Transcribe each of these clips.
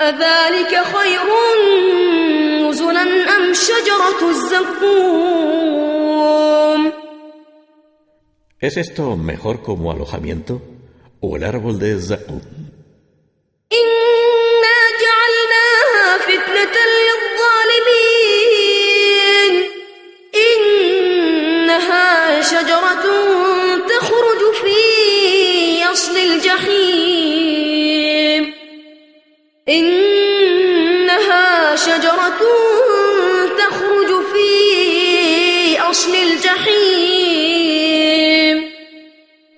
أذلك خير نزلا أم شجرة الزقوم؟ ¿Es esto mejor como alojamiento o el árbol de Zakum? إنا جعلناها فتنة للظالمين. إنها شجرة تخرج في أصل الجحيم. إنها شجرة تخرج في أصل الجحيم.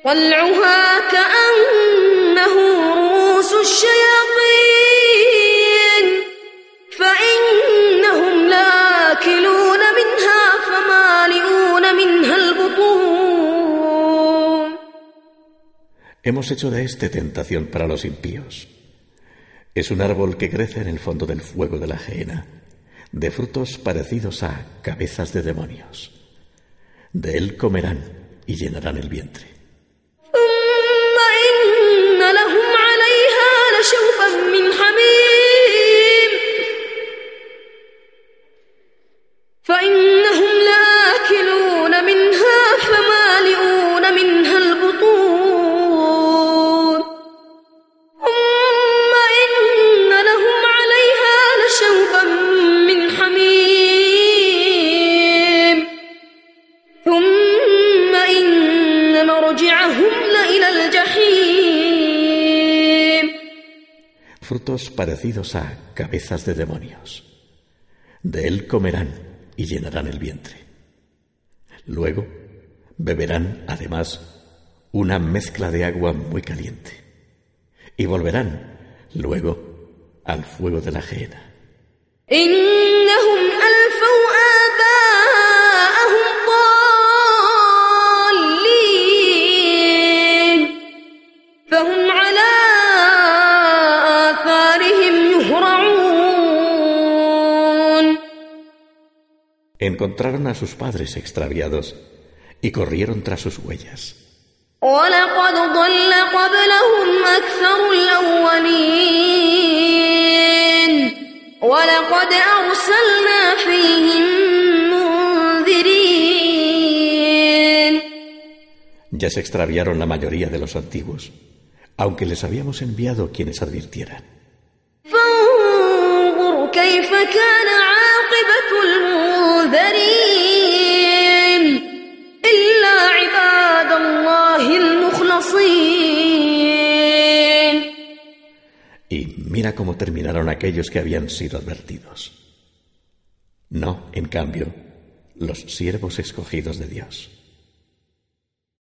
طلعها كأنه رؤوس الشياطين. فإنهم لاكلون منها فمالئون منها البطون. Hemos hecho de este tentación para los impíos. Es un árbol que crece en el fondo del fuego de la gehenna, de frutos parecidos a cabezas de demonios. De él comerán y llenarán el vientre. مرجعهم لإلى الجحيم Frutos parecidos a cabezas de demonios. De él comerán y llenarán el vientre. Luego beberán, además, una mezcla de agua muy caliente. Y volverán, luego, al fuego de la gehenna. encontraron a sus padres extraviados y corrieron tras sus huellas. Ya se extraviaron la mayoría de los antiguos, aunque les habíamos enviado quienes advirtieran. المنذرين إلا عباد الله المخلصين Y mira cómo terminaron aquellos que habían sido advertidos. No, en cambio, los siervos escogidos de Dios.